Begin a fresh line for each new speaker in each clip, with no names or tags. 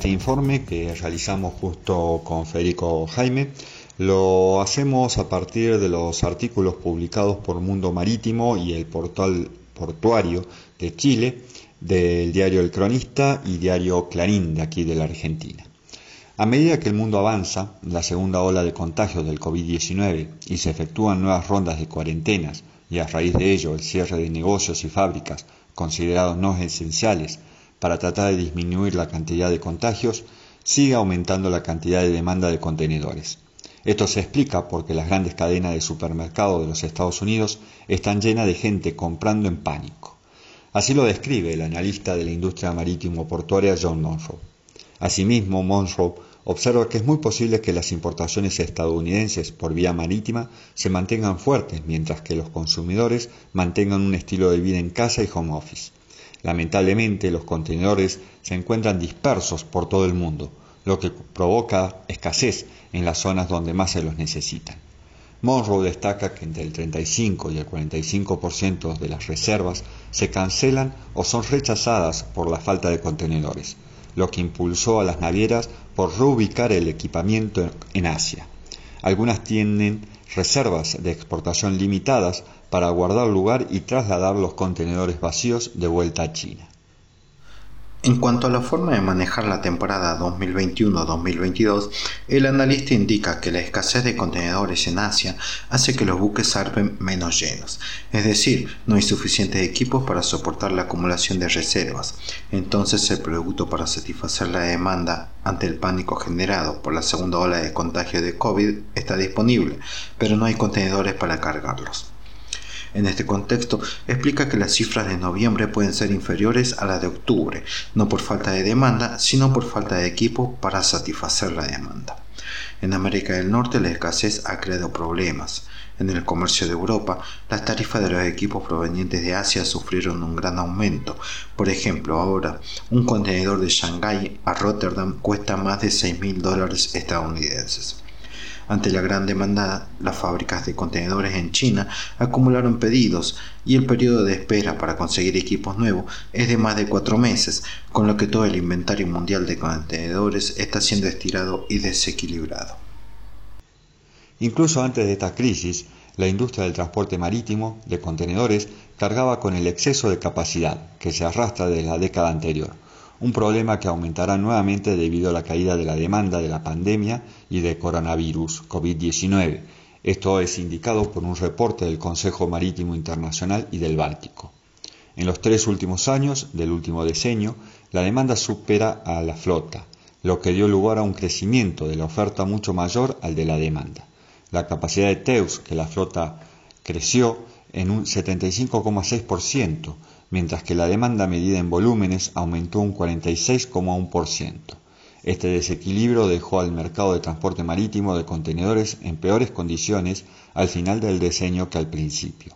este informe que realizamos justo con Federico Jaime. Lo hacemos a partir de los artículos publicados por Mundo Marítimo y el portal portuario de Chile, del diario El Cronista y diario Clarín de aquí de la Argentina. A medida que el mundo avanza, la segunda ola de contagios del COVID-19 y se efectúan nuevas rondas de cuarentenas y a raíz de ello el cierre de negocios y fábricas considerados no esenciales para tratar de disminuir la cantidad de contagios, sigue aumentando la cantidad de demanda de contenedores. Esto se explica porque las grandes cadenas de supermercados de los Estados Unidos están llenas de gente comprando en pánico. Así lo describe el analista de la industria marítimo portuaria John Monroe. Asimismo, Monroe observa que es muy posible que las importaciones estadounidenses por vía marítima se mantengan fuertes, mientras que los consumidores mantengan un estilo de vida en casa y home office. Lamentablemente, los contenedores se encuentran dispersos por todo el mundo, lo que provoca escasez en las zonas donde más se los necesitan. Monroe destaca que entre el 35 y el 45% de las reservas se cancelan o son rechazadas por la falta de contenedores lo que impulsó a las navieras por reubicar el equipamiento en Asia. Algunas tienen reservas de exportación limitadas para guardar lugar y trasladar los contenedores vacíos de vuelta a China.
En cuanto a la forma de manejar la temporada 2021-2022, el analista indica que la escasez de contenedores en Asia hace que los buques zarpen menos llenos, es decir, no hay suficientes equipos para soportar la acumulación de reservas. Entonces el producto para satisfacer la demanda ante el pánico generado por la segunda ola de contagio de COVID está disponible, pero no hay contenedores para cargarlos. En este contexto, explica que las cifras de noviembre pueden ser inferiores a las de octubre, no por falta de demanda, sino por falta de equipo para satisfacer la demanda. En América del Norte la escasez ha creado problemas. En el comercio de Europa, las tarifas de los equipos provenientes de Asia sufrieron un gran aumento. Por ejemplo, ahora un contenedor de Shanghái a Rotterdam cuesta más de 6.000 dólares estadounidenses. Ante la gran demanda, las fábricas de contenedores en China acumularon pedidos y el periodo de espera para conseguir equipos nuevos es de más de cuatro meses, con lo que todo el inventario mundial de contenedores está siendo estirado y desequilibrado.
Incluso antes de esta crisis, la industria del transporte marítimo de contenedores cargaba con el exceso de capacidad que se arrastra desde la década anterior un problema que aumentará nuevamente debido a la caída de la demanda de la pandemia y de coronavirus COVID-19. Esto es indicado por un reporte del Consejo Marítimo Internacional y del Báltico. En los tres últimos años del último decenio, la demanda supera a la flota, lo que dio lugar a un crecimiento de la oferta mucho mayor al de la demanda. La capacidad de Teus, que la flota creció en un 75,6%, mientras que la demanda medida en volúmenes aumentó un 46,1%. Este desequilibrio dejó al mercado de transporte marítimo de contenedores en peores condiciones al final del diseño que al principio.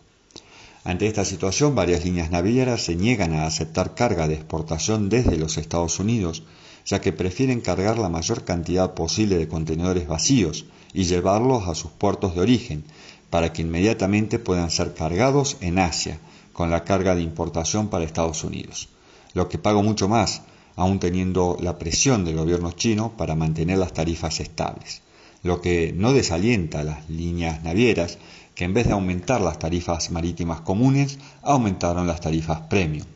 Ante esta situación, varias líneas navieras se niegan a aceptar carga de exportación desde los Estados Unidos, ya que prefieren cargar la mayor cantidad posible de contenedores vacíos y llevarlos a sus puertos de origen, para que inmediatamente puedan ser cargados en Asia, con la carga de importación para Estados Unidos, lo que pago mucho más, aún teniendo la presión del gobierno chino para mantener las tarifas estables, lo que no desalienta a las líneas navieras que en vez de aumentar las tarifas marítimas comunes, aumentaron las tarifas premium.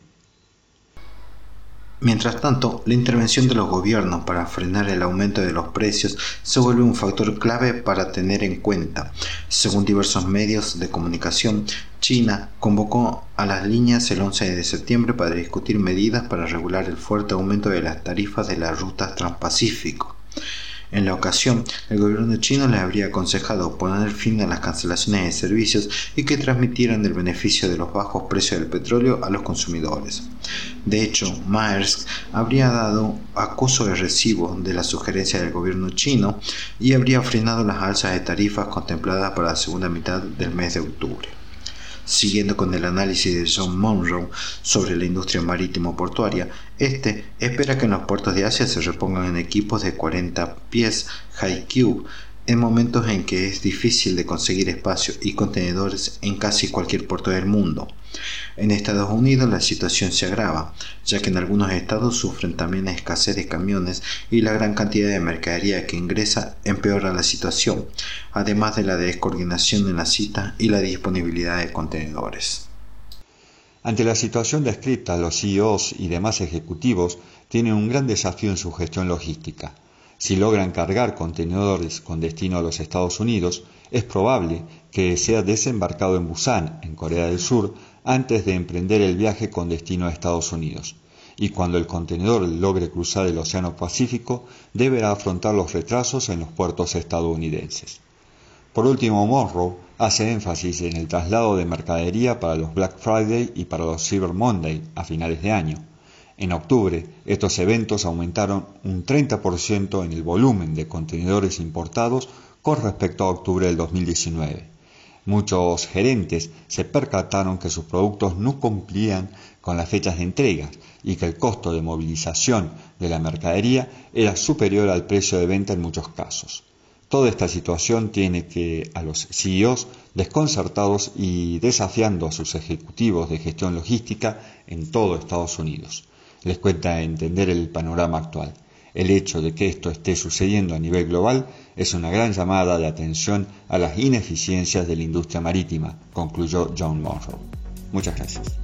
Mientras tanto, la intervención de los gobiernos para frenar el aumento de los precios se vuelve un factor clave para tener en cuenta. Según diversos medios de comunicación, China convocó a las líneas el 11 de septiembre para discutir medidas para regular el fuerte aumento de las tarifas de las rutas transpacífico. En la ocasión, el gobierno chino le habría aconsejado poner fin a las cancelaciones de servicios y que transmitieran el beneficio de los bajos precios del petróleo a los consumidores. De hecho, Maersk habría dado acoso de recibo de la sugerencia del gobierno chino y habría frenado las alzas de tarifas contempladas para la segunda mitad del mes de octubre. Siguiendo con el análisis de John Monroe sobre la industria marítimo portuaria, este espera que en los puertos de Asia se repongan en equipos de 40 pies High Cube en momentos en que es difícil de conseguir espacio y contenedores en casi cualquier puerto del mundo. En Estados Unidos la situación se agrava, ya que en algunos estados sufren también la escasez de camiones y la gran cantidad de mercadería que ingresa empeora la situación, además de la descoordinación en la cita y la disponibilidad de contenedores.
Ante la situación descrita, los CEOs y demás ejecutivos tienen un gran desafío en su gestión logística si logran cargar contenedores con destino a los Estados Unidos, es probable que sea desembarcado en Busan, en Corea del Sur, antes de emprender el viaje con destino a Estados Unidos. Y cuando el contenedor logre cruzar el Océano Pacífico, deberá afrontar los retrasos en los puertos estadounidenses. Por último, Monroe hace énfasis en el traslado de mercadería para los Black Friday y para los Cyber Monday a finales de año en octubre, estos eventos aumentaron un 30% en el volumen de contenedores importados con respecto a octubre del 2019. Muchos gerentes se percataron que sus productos no cumplían con las fechas de entrega y que el costo de movilización de la mercadería era superior al precio de venta en muchos casos. Toda esta situación tiene que a los CEOs desconcertados y desafiando a sus ejecutivos de gestión logística en todo Estados Unidos les cuenta entender el panorama actual. El hecho de que esto esté sucediendo a nivel global es una gran llamada de atención a las ineficiencias de la industria marítima, concluyó John Monroe. Muchas gracias.